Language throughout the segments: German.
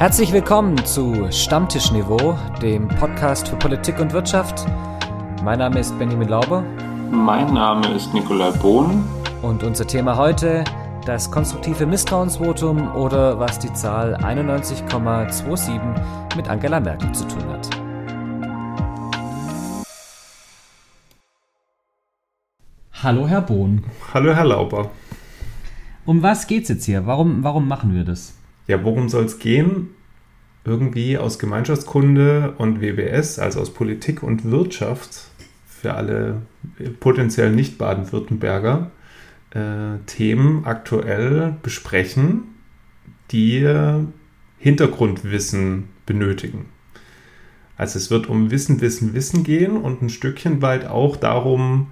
Herzlich willkommen zu Stammtischniveau, dem Podcast für Politik und Wirtschaft. Mein Name ist Benjamin Lauber. Mein Name ist Nikolai Bohn. Und unser Thema heute das konstruktive Misstrauensvotum oder was die Zahl 91,27 mit Angela Merkel zu tun hat. Hallo Herr Bohn. Hallo Herr Lauber. Um was geht's jetzt hier? Warum, warum machen wir das? Ja, worum soll es gehen? Irgendwie aus Gemeinschaftskunde und WBS, also aus Politik und Wirtschaft, für alle potenziell nicht Baden-Württemberger, äh, Themen aktuell besprechen, die Hintergrundwissen benötigen. Also es wird um Wissen, Wissen, Wissen gehen und ein Stückchen weit auch darum,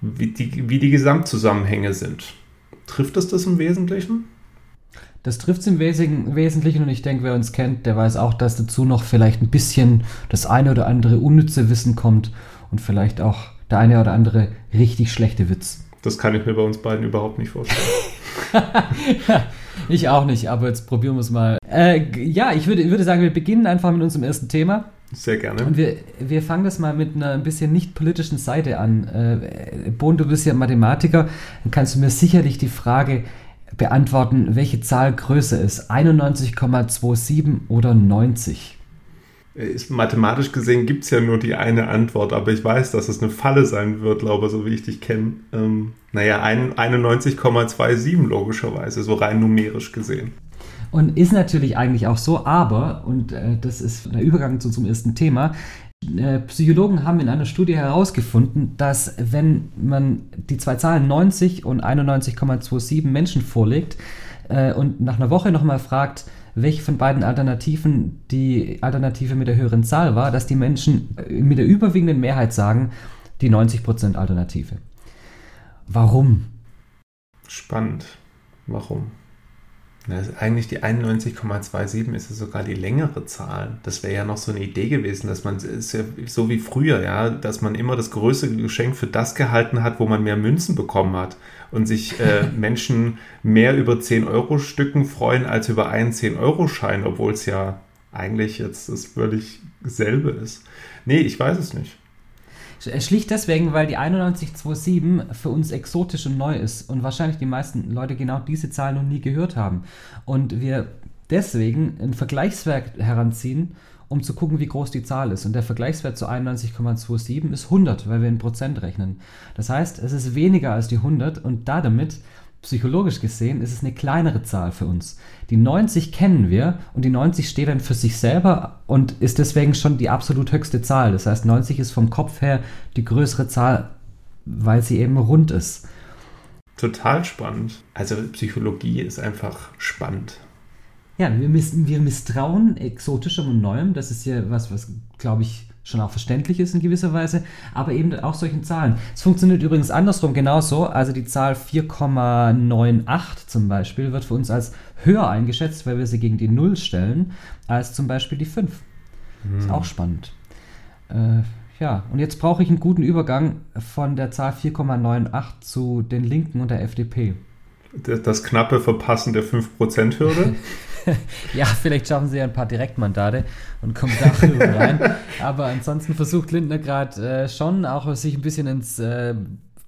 wie die, wie die Gesamtzusammenhänge sind. Trifft es das im Wesentlichen? Das trifft es im Wesentlichen und ich denke, wer uns kennt, der weiß auch, dass dazu noch vielleicht ein bisschen das eine oder andere unnütze Wissen kommt und vielleicht auch der eine oder andere richtig schlechte Witz. Das kann ich mir bei uns beiden überhaupt nicht vorstellen. ich auch nicht, aber jetzt probieren wir es mal. Äh, ja, ich würde, würde sagen, wir beginnen einfach mit unserem ersten Thema. Sehr gerne. Und wir, wir fangen das mal mit einer ein bisschen nicht politischen Seite an. Äh, Bohn, du bist ja Mathematiker, dann kannst du mir sicherlich die Frage beantworten, welche Zahl größer ist, 91,27 oder 90? Ist, mathematisch gesehen gibt es ja nur die eine Antwort, aber ich weiß, dass es eine Falle sein wird, glaube so wie ich dich kenne. Ähm, naja, 91,27 logischerweise, so rein numerisch gesehen. Und ist natürlich eigentlich auch so, aber, und äh, das ist der Übergang zu, zum ersten Thema, äh, Psychologen haben in einer Studie herausgefunden, dass wenn man die zwei Zahlen 90 und 91,27 Menschen vorlegt äh, und nach einer Woche nochmal fragt, welche von beiden Alternativen die Alternative mit der höheren Zahl war, dass die Menschen äh, mit der überwiegenden Mehrheit sagen, die 90% Alternative. Warum? Spannend. Warum? Also eigentlich die 91,27 ist ja sogar die längere Zahl. Das wäre ja noch so eine Idee gewesen, dass man, ist ja so wie früher, ja, dass man immer das größte Geschenk für das gehalten hat, wo man mehr Münzen bekommen hat. Und sich äh, Menschen mehr über 10-Euro-Stücken freuen als über einen 10-Euro-Schein, obwohl es ja eigentlich jetzt das völlig selbe ist. Nee, ich weiß es nicht. Schlicht deswegen, weil die 9127 für uns exotisch und neu ist und wahrscheinlich die meisten Leute genau diese Zahl noch nie gehört haben. Und wir deswegen ein Vergleichswert heranziehen, um zu gucken, wie groß die Zahl ist. Und der Vergleichswert zu 91,27 ist 100, weil wir in Prozent rechnen. Das heißt, es ist weniger als die 100 und damit psychologisch gesehen ist es eine kleinere Zahl für uns. Die 90 kennen wir und die 90 steht dann für sich selber und ist deswegen schon die absolut höchste Zahl. Das heißt, 90 ist vom Kopf her die größere Zahl, weil sie eben rund ist. Total spannend. Also Psychologie ist einfach spannend. Ja, wir, miss wir misstrauen exotischem und Neuem. Das ist ja was, was, glaube ich, schon auch verständlich ist in gewisser Weise, aber eben auch solchen Zahlen. Es funktioniert übrigens andersrum genauso. Also die Zahl 4,98 zum Beispiel wird für uns als höher eingeschätzt, weil wir sie gegen die 0 stellen, als zum Beispiel die 5. Hm. Ist auch spannend. Äh, ja, und jetzt brauche ich einen guten Übergang von der Zahl 4,98 zu den Linken und der FDP. Das, das knappe Verpassen der 5%-Hürde? ja, vielleicht schaffen sie ja ein paar Direktmandate und kommen darüber rein. Aber ansonsten versucht Lindner gerade äh, schon auch sich ein bisschen ins äh,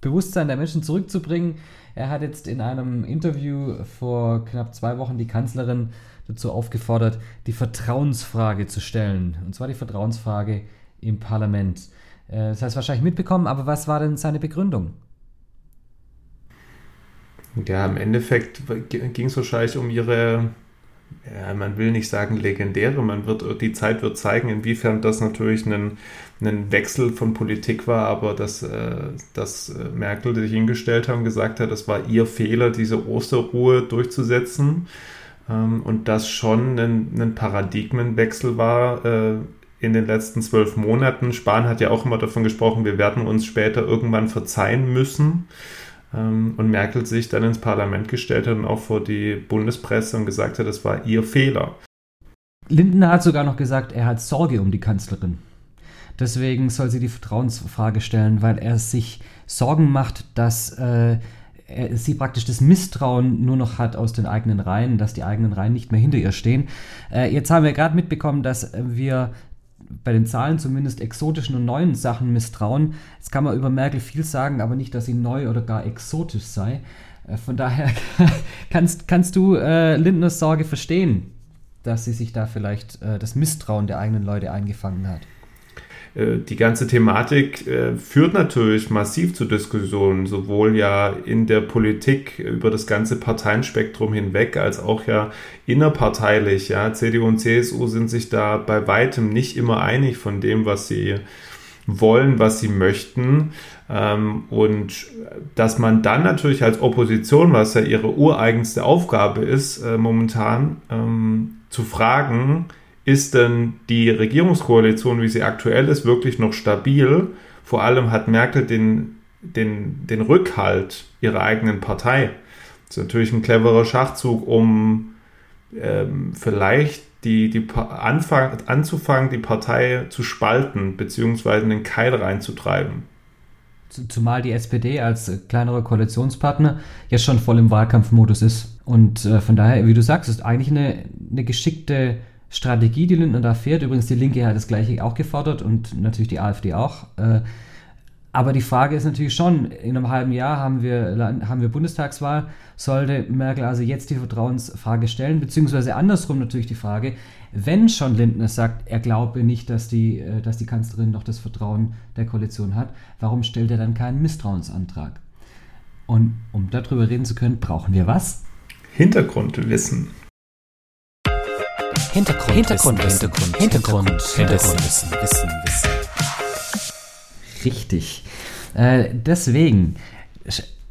Bewusstsein der Menschen zurückzubringen. Er hat jetzt in einem Interview vor knapp zwei Wochen die Kanzlerin dazu aufgefordert, die Vertrauensfrage zu stellen. Und zwar die Vertrauensfrage im Parlament. Äh, das heißt wahrscheinlich mitbekommen, aber was war denn seine Begründung? Ja, im Endeffekt ging es wahrscheinlich um ihre ja, man will nicht sagen legendäre, man wird, die Zeit wird zeigen, inwiefern das natürlich ein, ein Wechsel von Politik war, aber dass, äh, dass äh, Merkel sich hingestellt hat und gesagt hat, es war ihr Fehler, diese Osterruhe durchzusetzen ähm, und das schon ein, ein Paradigmenwechsel war äh, in den letzten zwölf Monaten. Spahn hat ja auch immer davon gesprochen, wir werden uns später irgendwann verzeihen müssen. Ähm, und Merkel sich dann ins Parlament gestellt hat und auch vor die Bundespresse und gesagt hat, das war ihr Fehler. Lindner hat sogar noch gesagt, er hat Sorge um die Kanzlerin. Deswegen soll sie die Vertrauensfrage stellen, weil er sich Sorgen macht, dass äh, äh, sie praktisch das Misstrauen nur noch hat aus den eigenen Reihen, dass die eigenen Reihen nicht mehr hinter ihr stehen. Äh, jetzt haben wir gerade mitbekommen, dass wir bei den Zahlen zumindest exotischen und neuen Sachen misstrauen. Jetzt kann man über Merkel viel sagen, aber nicht, dass sie neu oder gar exotisch sei. Äh, von daher kannst, kannst du äh, Lindners Sorge verstehen, dass sie sich da vielleicht äh, das Misstrauen der eigenen Leute eingefangen hat. Äh, die ganze Thematik äh, führt natürlich massiv zu Diskussionen, sowohl ja in der Politik über das ganze Parteienspektrum hinweg, als auch ja innerparteilich. Ja, CDU und CSU sind sich da bei weitem nicht immer einig von dem, was sie wollen, was sie möchten. Ähm, und dass man dann natürlich als Opposition, was ja ihre ureigenste Aufgabe ist, äh, momentan ähm, zu fragen, ist denn die Regierungskoalition, wie sie aktuell ist, wirklich noch stabil? Vor allem hat Merkel den, den, den Rückhalt ihrer eigenen Partei. Das ist natürlich ein cleverer Schachzug, um ähm, vielleicht die, die Anfang, anzufangen, die Partei zu spalten, beziehungsweise in den Keil reinzutreiben. Zumal die SPD als kleinerer Koalitionspartner jetzt schon voll im Wahlkampfmodus ist. Und äh, von daher, wie du sagst, ist eigentlich eine, eine geschickte Strategie, die Lindner da fährt. Übrigens, die Linke hat das Gleiche auch gefordert und natürlich die AfD auch. Äh, aber die Frage ist natürlich schon, in einem halben Jahr haben wir, haben wir Bundestagswahl, sollte Merkel also jetzt die Vertrauensfrage stellen, beziehungsweise andersrum natürlich die Frage, wenn schon Lindner sagt, er glaube nicht, dass die, äh, dass die Kanzlerin noch das Vertrauen der Koalition hat, warum stellt er dann keinen Misstrauensantrag? Und um darüber reden zu können, brauchen wir was? Hintergrundwissen. Hintergrund, Hintergrund, Hintergrund, Hintergrund, Hintergrund, Wissen, Wissen, Wissen. Richtig. Äh, deswegen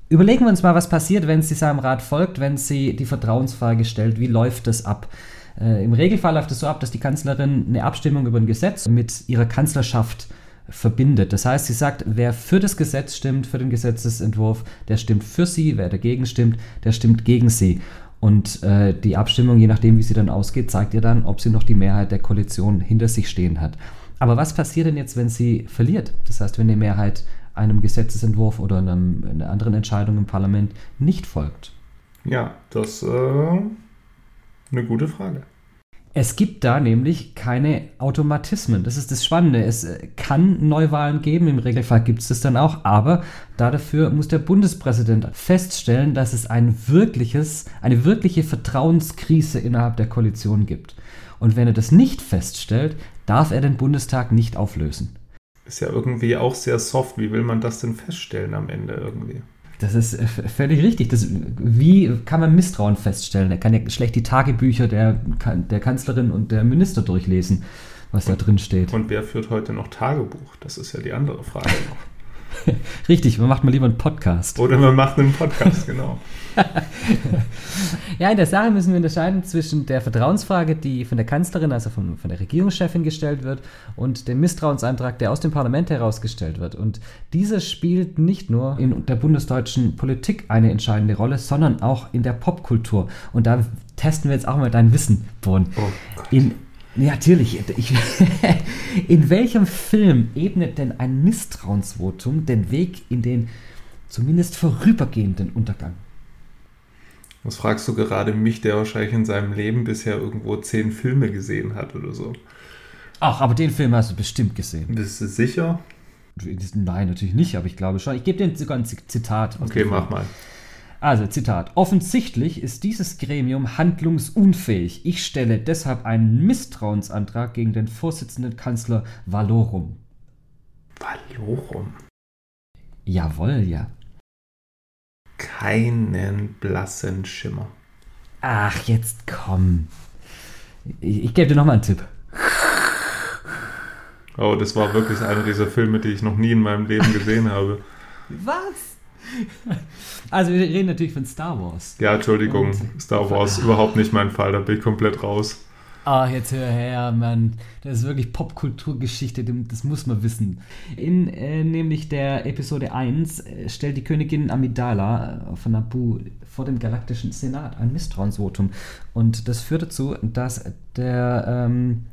überlegen wir uns mal, was passiert, wenn sie seinem Rat folgt, wenn sie die Vertrauensfrage stellt. Wie läuft das ab? Äh, Im Regelfall läuft es so ab, dass die Kanzlerin eine Abstimmung über ein Gesetz mit ihrer Kanzlerschaft verbindet. Das heißt, sie sagt, wer für das Gesetz stimmt, für den Gesetzesentwurf, der stimmt für sie, wer dagegen stimmt, der stimmt gegen sie. Und äh, die Abstimmung, je nachdem, wie sie dann ausgeht, zeigt ihr dann, ob sie noch die Mehrheit der Koalition hinter sich stehen hat. Aber was passiert denn jetzt, wenn sie verliert? Das heißt, wenn die Mehrheit einem Gesetzesentwurf oder einem, einer anderen Entscheidung im Parlament nicht folgt? Ja, das ist äh, eine gute Frage. Es gibt da nämlich keine Automatismen. Das ist das Spannende. Es äh, kann Neuwahlen geben, im Regelfall gibt es das dann auch, aber dafür muss der Bundespräsident feststellen, dass es ein wirkliches, eine wirkliche Vertrauenskrise innerhalb der Koalition gibt. Und wenn er das nicht feststellt, darf er den Bundestag nicht auflösen. Ist ja irgendwie auch sehr soft. Wie will man das denn feststellen am Ende irgendwie? Das ist äh, völlig richtig. Das, wie kann man Misstrauen feststellen? Er kann ja schlecht die Tagebücher der, der Kanzlerin und der Minister durchlesen, was da drin steht. Und wer führt heute noch Tagebuch? Das ist ja die andere Frage noch. Richtig, man macht mal lieber einen Podcast. Oder man macht einen Podcast, genau. ja, in der Sache müssen wir unterscheiden zwischen der Vertrauensfrage, die von der Kanzlerin, also von, von der Regierungschefin gestellt wird, und dem Misstrauensantrag, der aus dem Parlament herausgestellt wird. Und dieser spielt nicht nur in der bundesdeutschen Politik eine entscheidende Rolle, sondern auch in der Popkultur. Und da testen wir jetzt auch mal dein Wissen, Born. Oh in, ja, natürlich. Ich, in welchem Film ebnet denn ein Misstrauensvotum den Weg in den zumindest vorübergehenden Untergang? Was fragst du gerade mich, der wahrscheinlich in seinem Leben bisher irgendwo zehn Filme gesehen hat oder so? Ach, aber den Film hast du bestimmt gesehen. Bist du sicher? Nein, natürlich nicht, aber ich glaube schon. Ich gebe dir sogar ein Zitat. Okay, mach mal. Also, Zitat. Offensichtlich ist dieses Gremium handlungsunfähig. Ich stelle deshalb einen Misstrauensantrag gegen den Vorsitzenden Kanzler Valorum. Valorum? Jawohl, ja keinen blassen Schimmer. Ach, jetzt komm. Ich, ich gebe dir nochmal einen Tipp. Oh, das war wirklich einer dieser Filme, die ich noch nie in meinem Leben gesehen habe. Was? Also wir reden natürlich von Star Wars. Ja, Entschuldigung, Und Star Wars überhaupt nicht mein Fall, da bin ich komplett raus. Ah, jetzt hör her, Mann. Das ist wirklich Popkulturgeschichte, das muss man wissen. In äh, nämlich der Episode 1 äh, stellt die Königin Amidala äh, von Nabu vor dem galaktischen Senat ein Misstrauensvotum. Und das führt dazu, dass der, ähm,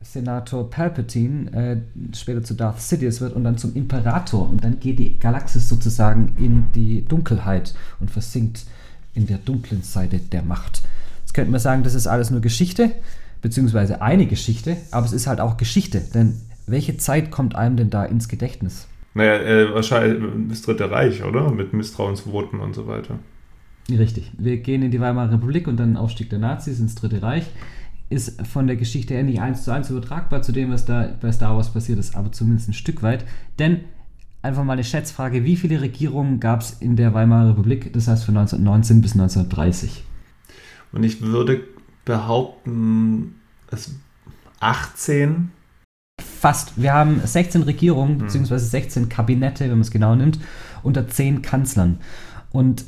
Senator Palpatine äh, später zu Darth Sidious wird und dann zum Imperator. Und dann geht die Galaxis sozusagen in die Dunkelheit und versinkt in der dunklen Seite der Macht. Jetzt könnte man sagen, das ist alles nur Geschichte, beziehungsweise eine Geschichte, aber es ist halt auch Geschichte, denn welche Zeit kommt einem denn da ins Gedächtnis? Naja, äh, wahrscheinlich das Dritte Reich, oder? Mit Misstrauensvoten und so weiter. Richtig. Wir gehen in die Weimarer Republik und dann Aufstieg der Nazis ins Dritte Reich. Ist von der Geschichte her nicht eins zu eins übertragbar zu dem, was da bei Star Wars passiert ist, aber zumindest ein Stück weit. Denn einfach mal eine Schätzfrage: Wie viele Regierungen gab es in der Weimarer Republik, das heißt von 1919 bis 1930? Und ich würde behaupten, es 18 fast. Wir haben 16 Regierungen, mhm. beziehungsweise 16 Kabinette, wenn man es genau nimmt, unter 10 Kanzlern. Und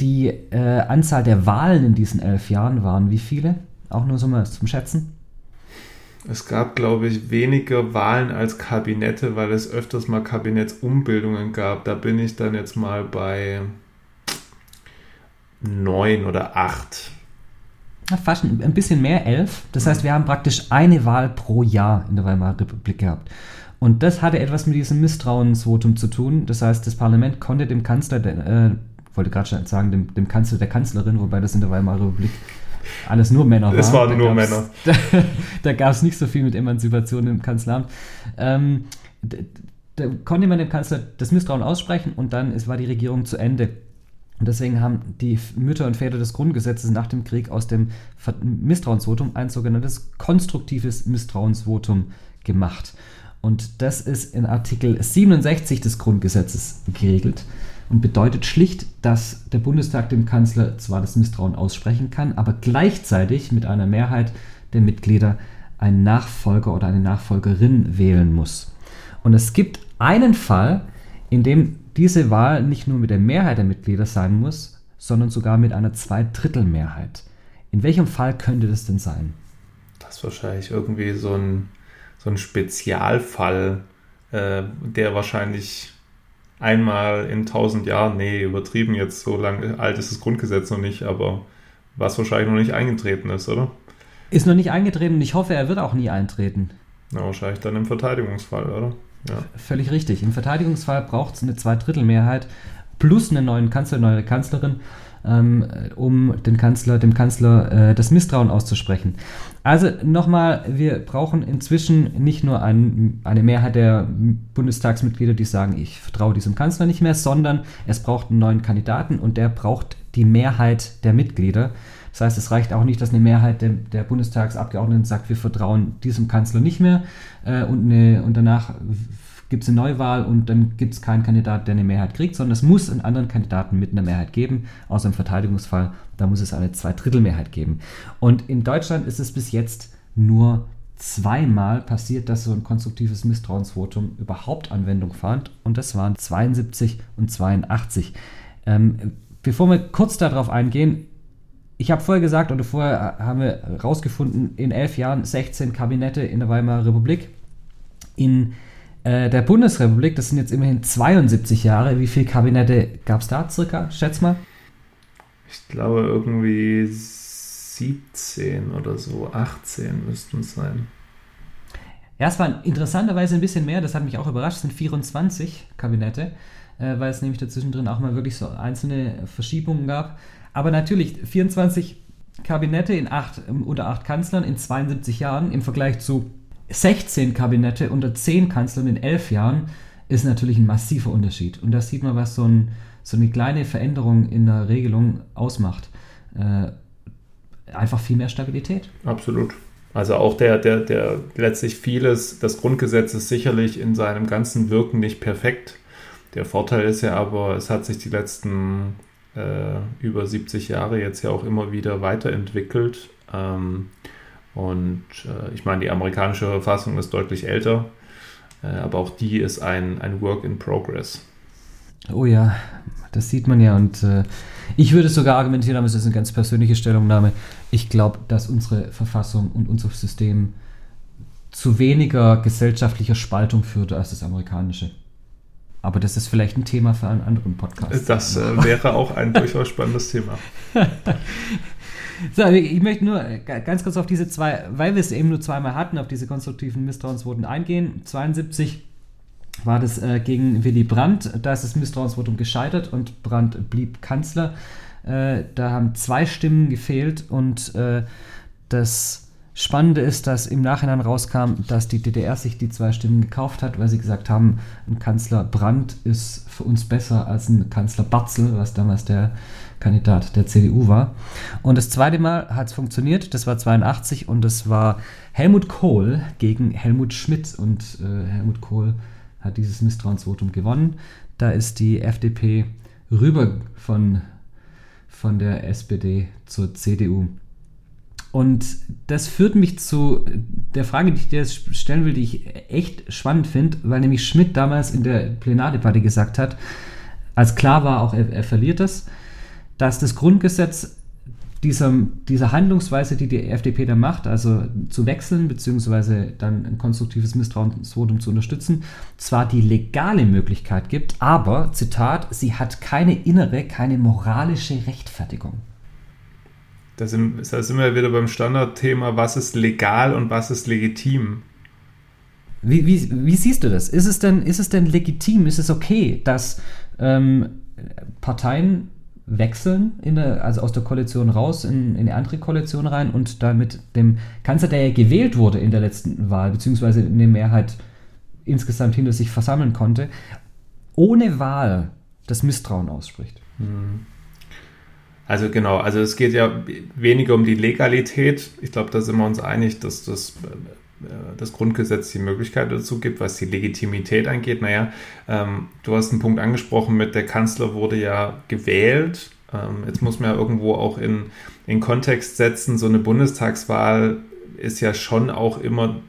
die äh, Anzahl der Wahlen in diesen elf Jahren waren wie viele? Auch nur so mal zum Schätzen? Es gab, glaube ich, weniger Wahlen als Kabinette, weil es öfters mal Kabinettsumbildungen gab. Da bin ich dann jetzt mal bei neun oder acht fast ein bisschen mehr, elf. Das heißt, wir haben praktisch eine Wahl pro Jahr in der Weimarer Republik gehabt. Und das hatte etwas mit diesem Misstrauensvotum zu tun. Das heißt, das Parlament konnte dem Kanzler, äh, wollte gerade schon sagen, dem, dem, Kanzler der Kanzlerin, wobei das in der Weimarer Republik alles nur Männer war. Es waren nur Männer. Da, da gab es nicht so viel mit Emanzipation im Kanzleramt. Ähm, da, da, konnte man dem Kanzler das Misstrauen aussprechen und dann ist, war die Regierung zu Ende. Und deswegen haben die Mütter und Väter des Grundgesetzes nach dem Krieg aus dem Misstrauensvotum ein sogenanntes konstruktives Misstrauensvotum gemacht. Und das ist in Artikel 67 des Grundgesetzes geregelt und bedeutet schlicht, dass der Bundestag dem Kanzler zwar das Misstrauen aussprechen kann, aber gleichzeitig mit einer Mehrheit der Mitglieder einen Nachfolger oder eine Nachfolgerin wählen muss. Und es gibt einen Fall, in dem diese Wahl nicht nur mit der Mehrheit der Mitglieder sein muss, sondern sogar mit einer Zweidrittelmehrheit. In welchem Fall könnte das denn sein? Das ist wahrscheinlich irgendwie so ein, so ein Spezialfall, äh, der wahrscheinlich einmal in tausend Jahren, nee, übertrieben jetzt, so lang alt ist das Grundgesetz noch nicht, aber was wahrscheinlich noch nicht eingetreten ist, oder? Ist noch nicht eingetreten und ich hoffe, er wird auch nie eintreten. Na, wahrscheinlich dann im Verteidigungsfall, oder? Ja. Völlig richtig. Im Verteidigungsfall braucht es eine Zweidrittelmehrheit plus einen neuen Kanzler, neue Kanzlerin, ähm, um den Kanzler, dem Kanzler äh, das Misstrauen auszusprechen. Also nochmal, wir brauchen inzwischen nicht nur ein, eine Mehrheit der Bundestagsmitglieder, die sagen, ich vertraue diesem Kanzler nicht mehr, sondern es braucht einen neuen Kandidaten und der braucht die Mehrheit der Mitglieder. Das heißt, es reicht auch nicht, dass eine Mehrheit der, der Bundestagsabgeordneten sagt, wir vertrauen diesem Kanzler nicht mehr äh, und, eine, und danach gibt es eine Neuwahl und dann gibt es keinen Kandidat, der eine Mehrheit kriegt, sondern es muss einen anderen Kandidaten mit einer Mehrheit geben, außer im Verteidigungsfall, da muss es eine Zweidrittelmehrheit geben. Und in Deutschland ist es bis jetzt nur zweimal passiert, dass so ein konstruktives Misstrauensvotum überhaupt Anwendung fand und das waren 72 und 82. Ähm, bevor wir kurz darauf eingehen, ich habe vorher gesagt, oder vorher haben wir herausgefunden, in elf Jahren 16 Kabinette in der Weimarer Republik. In äh, der Bundesrepublik, das sind jetzt immerhin 72 Jahre, wie viele Kabinette gab es da circa? Schätz mal. Ich glaube irgendwie 17 oder so, 18 müssten es sein. Ja, es waren interessanterweise ein bisschen mehr, das hat mich auch überrascht, es sind 24 Kabinette, äh, weil es nämlich dazwischen drin auch mal wirklich so einzelne Verschiebungen gab. Aber natürlich, 24 Kabinette in acht, unter acht Kanzlern in 72 Jahren im Vergleich zu 16 Kabinette unter 10 Kanzlern in 11 Jahren ist natürlich ein massiver Unterschied. Und da sieht man, was so, ein, so eine kleine Veränderung in der Regelung ausmacht. Äh, einfach viel mehr Stabilität. Absolut. Also auch der, der, der letztlich vieles, das Grundgesetz ist sicherlich in seinem ganzen Wirken nicht perfekt. Der Vorteil ist ja aber, es hat sich die letzten äh, über 70 Jahre jetzt ja auch immer wieder weiterentwickelt. Ähm, und äh, ich meine, die amerikanische Verfassung ist deutlich älter, äh, aber auch die ist ein, ein Work in Progress. Oh ja, das sieht man ja. Und äh, ich würde sogar argumentieren, aber es ist eine ganz persönliche Stellungnahme. Ich glaube, dass unsere Verfassung und unser System zu weniger gesellschaftlicher Spaltung führt als das amerikanische. Aber das ist vielleicht ein Thema für einen anderen Podcast. Das äh, wäre auch ein durchaus spannendes Thema. So, ich möchte nur ganz kurz auf diese zwei, weil wir es eben nur zweimal hatten, auf diese konstruktiven Misstrauensvoten eingehen. 72 war das äh, gegen Willy Brandt. Da ist das Misstrauensvotum gescheitert und Brandt blieb Kanzler. Äh, da haben zwei Stimmen gefehlt und äh, das Spannende ist, dass im Nachhinein rauskam, dass die DDR sich die zwei Stimmen gekauft hat, weil sie gesagt haben, ein Kanzler Brandt ist für uns besser als ein Kanzler Batzel, was damals der Kandidat der CDU war. Und das zweite Mal hat es funktioniert, das war 82 und das war Helmut Kohl gegen Helmut Schmidt und äh, Helmut Kohl hat dieses Misstrauensvotum gewonnen. Da ist die FDP rüber von, von der SPD zur CDU. Und das führt mich zu der Frage, die ich dir stellen will, die ich echt spannend finde, weil nämlich Schmidt damals in der Plenardebatte gesagt hat, als klar war, auch er, er verliert das, dass das Grundgesetz dieser, dieser Handlungsweise, die die FDP da macht, also zu wechseln, beziehungsweise dann ein konstruktives Misstrauensvotum zu unterstützen, zwar die legale Möglichkeit gibt, aber, Zitat, sie hat keine innere, keine moralische Rechtfertigung. Da sind, da sind wir wieder beim Standardthema, was ist legal und was ist legitim. Wie, wie, wie siehst du das? Ist es denn, ist es denn legitim, ist es okay, dass ähm, Parteien wechseln, der, also aus der Koalition raus in, in eine andere Koalition rein und damit dem Kanzler, der ja gewählt wurde in der letzten Wahl, beziehungsweise eine Mehrheit insgesamt hinter sich versammeln konnte, ohne Wahl das Misstrauen ausspricht? Hm. Also genau, also es geht ja weniger um die Legalität. Ich glaube, da sind wir uns einig, dass das, das Grundgesetz die Möglichkeit dazu gibt, was die Legitimität angeht. Naja, ähm, du hast einen Punkt angesprochen mit, der Kanzler wurde ja gewählt. Ähm, jetzt muss man ja irgendwo auch in, in Kontext setzen, so eine Bundestagswahl ist ja schon auch immer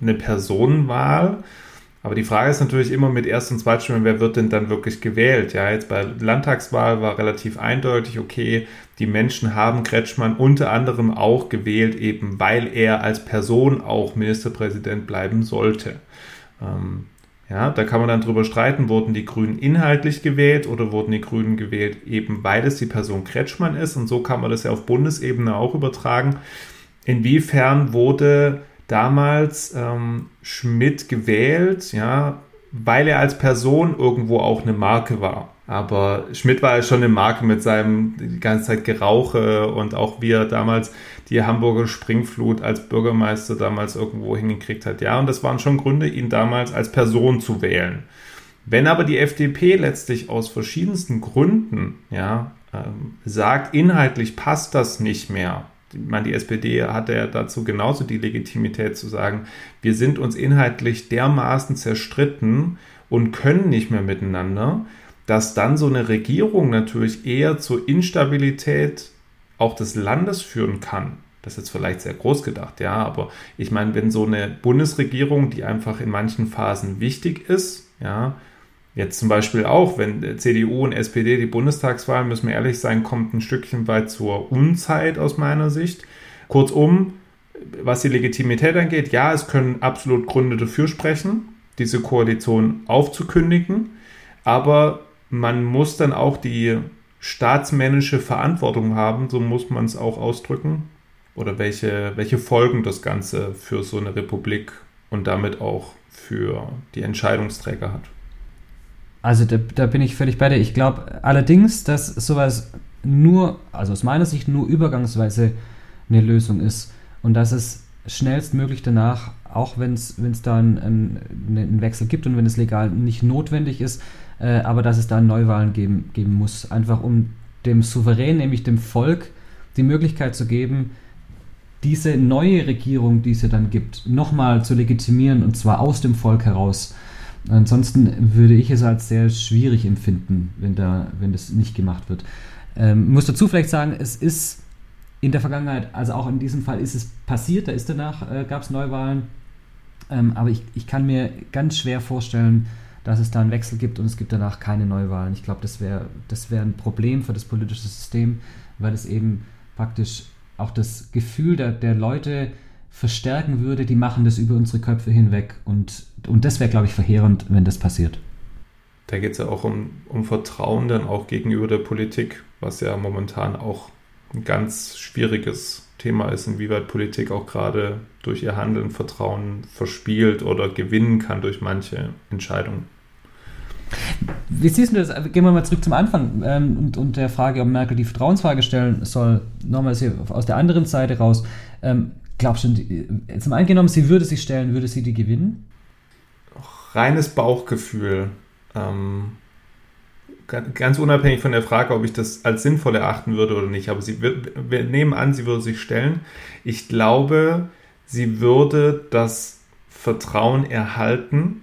eine Personenwahl. Aber die Frage ist natürlich immer mit Erst- und Zweitstimmen, wer wird denn dann wirklich gewählt? Ja, jetzt bei Landtagswahl war relativ eindeutig, okay, die Menschen haben Kretschmann unter anderem auch gewählt, eben weil er als Person auch Ministerpräsident bleiben sollte. Ähm, ja, da kann man dann drüber streiten, wurden die Grünen inhaltlich gewählt oder wurden die Grünen gewählt, eben weil es die Person Kretschmann ist. Und so kann man das ja auf Bundesebene auch übertragen. Inwiefern wurde damals ähm, Schmidt gewählt, ja, weil er als Person irgendwo auch eine Marke war. Aber Schmidt war ja schon eine Marke mit seinem die ganze Zeit Gerauche und auch wie er damals die Hamburger Springflut als Bürgermeister damals irgendwo hingekriegt hat. Ja, und das waren schon Gründe, ihn damals als Person zu wählen. Wenn aber die FDP letztlich aus verschiedensten Gründen ja, ähm, sagt, inhaltlich passt das nicht mehr, meine, die SPD hatte ja dazu genauso die Legitimität zu sagen, wir sind uns inhaltlich dermaßen zerstritten und können nicht mehr miteinander, dass dann so eine Regierung natürlich eher zur Instabilität auch des Landes führen kann. Das ist jetzt vielleicht sehr groß gedacht, ja, aber ich meine, wenn so eine Bundesregierung, die einfach in manchen Phasen wichtig ist, ja, Jetzt zum Beispiel auch, wenn CDU und SPD die Bundestagswahl, müssen wir ehrlich sein, kommt ein Stückchen weit zur Unzeit aus meiner Sicht. Kurzum, was die Legitimität angeht, ja, es können absolut Gründe dafür sprechen, diese Koalition aufzukündigen, aber man muss dann auch die staatsmännische Verantwortung haben, so muss man es auch ausdrücken, oder welche, welche Folgen das Ganze für so eine Republik und damit auch für die Entscheidungsträger hat. Also da, da bin ich völlig bei dir. Ich glaube allerdings, dass sowas nur, also aus meiner Sicht nur übergangsweise eine Lösung ist und dass es schnellstmöglich danach, auch wenn es da einen, einen, Wechsel gibt und wenn es legal nicht notwendig ist, äh, aber dass es da Neuwahlen geben, geben muss. Einfach um dem Souverän, nämlich dem Volk, die Möglichkeit zu geben, diese neue Regierung, die es ja dann gibt, nochmal zu legitimieren und zwar aus dem Volk heraus. Ansonsten würde ich es als sehr schwierig empfinden, wenn, da, wenn das nicht gemacht wird. Ähm, muss dazu vielleicht sagen, es ist in der Vergangenheit, also auch in diesem Fall ist es passiert, da ist danach, äh, gab es Neuwahlen, ähm, aber ich, ich kann mir ganz schwer vorstellen, dass es da einen Wechsel gibt und es gibt danach keine Neuwahlen. Ich glaube, das wäre das wär ein Problem für das politische System, weil es eben praktisch auch das Gefühl der, der Leute verstärken würde, die machen das über unsere Köpfe hinweg. Und, und das wäre, glaube ich, verheerend, wenn das passiert. Da geht es ja auch um, um Vertrauen dann auch gegenüber der Politik, was ja momentan auch ein ganz schwieriges Thema ist, inwieweit Politik auch gerade durch ihr Handeln Vertrauen verspielt oder gewinnen kann durch manche Entscheidungen. Wie siehst du das? Gehen wir mal zurück zum Anfang ähm, und, und, der Frage, ob Merkel die Vertrauensfrage stellen soll. Nochmal aus der anderen Seite raus. Ähm, glaubst du, äh, zum Angenommen, sie würde sie stellen, würde sie die gewinnen? Reines Bauchgefühl. Ähm, ganz unabhängig von der Frage, ob ich das als sinnvoll erachten würde oder nicht. Aber sie, wir nehmen an, sie würde sich stellen. Ich glaube, sie würde das Vertrauen erhalten.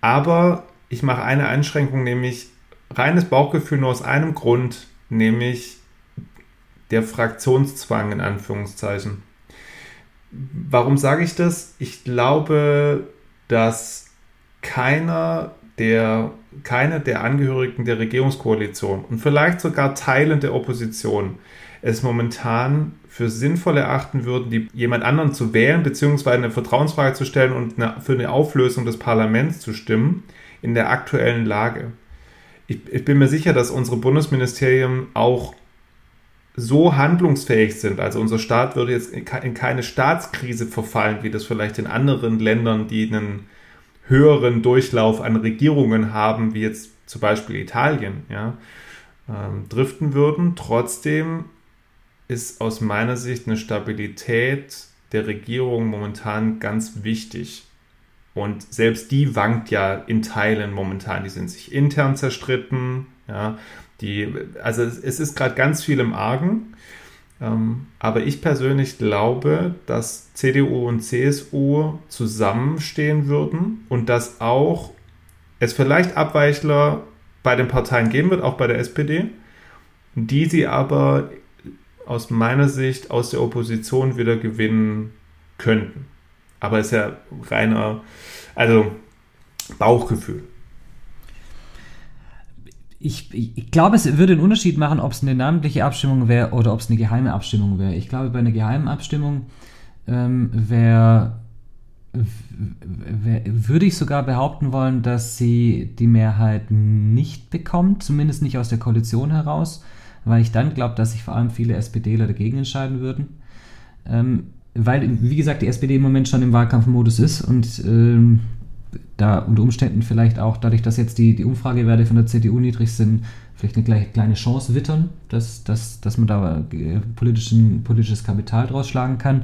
Aber ich mache eine Einschränkung, nämlich reines Bauchgefühl nur aus einem Grund, nämlich der Fraktionszwang in Anführungszeichen. Warum sage ich das? Ich glaube, dass keiner der, keine der Angehörigen der Regierungskoalition und vielleicht sogar Teilen der Opposition es momentan für sinnvoll erachten würden, die, jemand anderen zu wählen, beziehungsweise eine Vertrauensfrage zu stellen und eine, für eine Auflösung des Parlaments zu stimmen, in der aktuellen Lage. Ich, ich bin mir sicher, dass unsere Bundesministerien auch so handlungsfähig sind. Also unser Staat würde jetzt in keine Staatskrise verfallen, wie das vielleicht in anderen Ländern, die einen höheren Durchlauf an Regierungen haben, wie jetzt zum Beispiel Italien, ja, ähm, driften würden. Trotzdem ist aus meiner Sicht eine Stabilität der Regierung momentan ganz wichtig. Und selbst die wankt ja in Teilen momentan. Die sind sich intern zerstritten. Ja, die, also es, es ist gerade ganz viel im Argen. Ähm, aber ich persönlich glaube, dass CDU und CSU zusammenstehen würden und dass auch es vielleicht Abweichler bei den Parteien geben wird, auch bei der SPD, die sie aber aus meiner Sicht aus der Opposition wieder gewinnen könnten. Aber es ist ja reiner, also Bauchgefühl. Ich, ich, glaube, es würde einen Unterschied machen, ob es eine namentliche Abstimmung wäre oder ob es eine geheime Abstimmung wäre. Ich glaube, bei einer geheimen Abstimmung ähm, wäre würde ich sogar behaupten wollen, dass sie die Mehrheit nicht bekommt, zumindest nicht aus der Koalition heraus, weil ich dann glaube, dass sich vor allem viele SPDler dagegen entscheiden würden. Ähm, weil, wie gesagt, die SPD im Moment schon im Wahlkampfmodus ist und ähm, da unter Umständen vielleicht auch, dadurch, dass jetzt die, die Umfragewerte von der CDU niedrig sind, vielleicht eine kleine, Chance wittern, dass, dass, dass man da äh, politischen, politisches Kapital draus schlagen kann.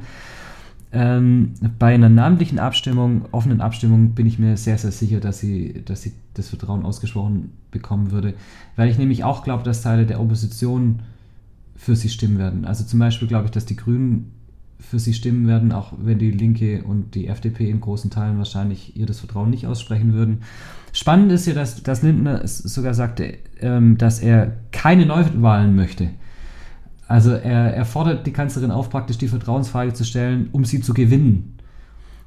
Ähm, bei einer namentlichen Abstimmung, offenen Abstimmung, bin ich mir sehr, sehr sicher, dass sie, dass sie das Vertrauen ausgesprochen bekommen würde. Weil ich nämlich auch glaube, dass Teile der Opposition für sie stimmen werden. Also zum Beispiel glaube ich, dass die Grünen für sie stimmen werden, auch wenn die Linke und die FDP in großen Teilen wahrscheinlich ihr das Vertrauen nicht aussprechen würden. Spannend ist ja, dass, dass Lindner sogar sagte, ähm, dass er keine Neuwahlen möchte. Also er, er fordert die Kanzlerin auf, praktisch die Vertrauensfrage zu stellen, um sie zu gewinnen.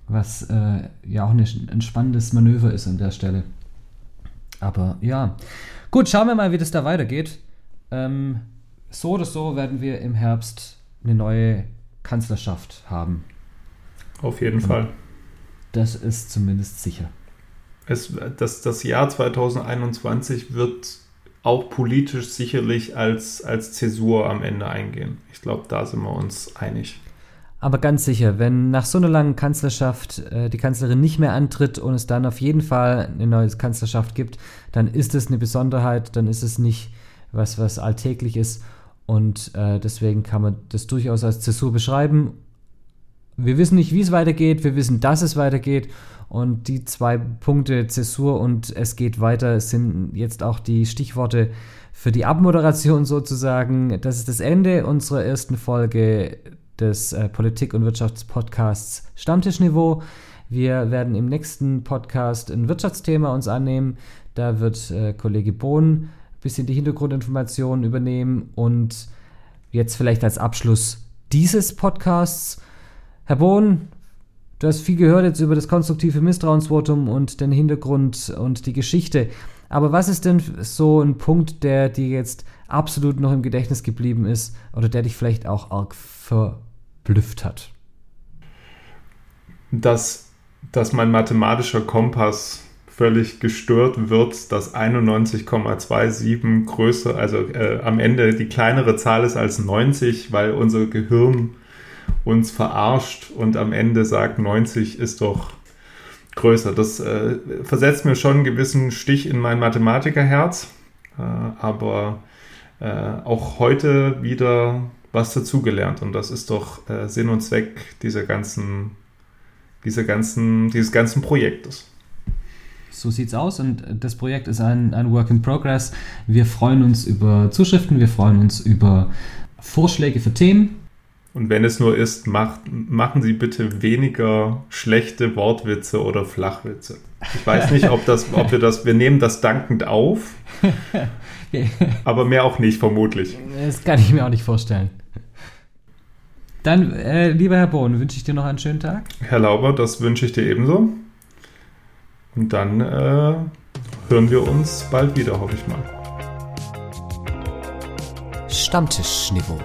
Was äh, ja auch eine, ein spannendes Manöver ist an der Stelle. Aber ja. Gut, schauen wir mal, wie das da weitergeht. Ähm, so oder so werden wir im Herbst eine neue Kanzlerschaft haben. Auf jeden Und Fall. Das ist zumindest sicher. Es, das, das Jahr 2021 wird auch politisch sicherlich als, als Zäsur am Ende eingehen. Ich glaube, da sind wir uns einig. Aber ganz sicher, wenn nach so einer langen Kanzlerschaft äh, die Kanzlerin nicht mehr antritt und es dann auf jeden Fall eine neue Kanzlerschaft gibt, dann ist es eine Besonderheit, dann ist es nicht was, was alltäglich ist. Und äh, deswegen kann man das durchaus als Zäsur beschreiben. Wir wissen nicht, wie es weitergeht, wir wissen, dass es weitergeht. Und die zwei Punkte Zäsur und es geht weiter sind jetzt auch die Stichworte für die Abmoderation sozusagen. Das ist das Ende unserer ersten Folge des äh, Politik- und Wirtschaftspodcasts Stammtischniveau. Wir werden im nächsten Podcast ein Wirtschaftsthema uns annehmen. Da wird äh, Kollege Bohn bisschen die Hintergrundinformationen übernehmen und jetzt vielleicht als Abschluss dieses Podcasts. Herr Bohn, du hast viel gehört jetzt über das konstruktive Misstrauensvotum und den Hintergrund und die Geschichte. Aber was ist denn so ein Punkt, der dir jetzt absolut noch im Gedächtnis geblieben ist oder der dich vielleicht auch arg verblüfft hat? Dass, dass mein mathematischer Kompass völlig gestört wird, dass 91,27 größer, also äh, am Ende die kleinere Zahl ist als 90, weil unser Gehirn uns verarscht und am Ende sagt, 90 ist doch größer. Das äh, versetzt mir schon einen gewissen Stich in mein Mathematikerherz, äh, aber äh, auch heute wieder was dazugelernt und das ist doch äh, Sinn und Zweck dieser ganzen, dieser ganzen, dieses ganzen Projektes. So sieht's aus und das Projekt ist ein, ein Work in Progress. Wir freuen uns über Zuschriften, wir freuen uns über Vorschläge für Themen. Und wenn es nur ist, macht, machen Sie bitte weniger schlechte Wortwitze oder Flachwitze. Ich weiß nicht, ob, das, ob wir das, wir nehmen das dankend auf, aber mehr auch nicht, vermutlich. Das kann ich mir auch nicht vorstellen. Dann, äh, lieber Herr Bohn, wünsche ich dir noch einen schönen Tag. Herr Lauber, das wünsche ich dir ebenso. Und dann äh, hören wir uns bald wieder, hoffe ich mal. Stammtischniveau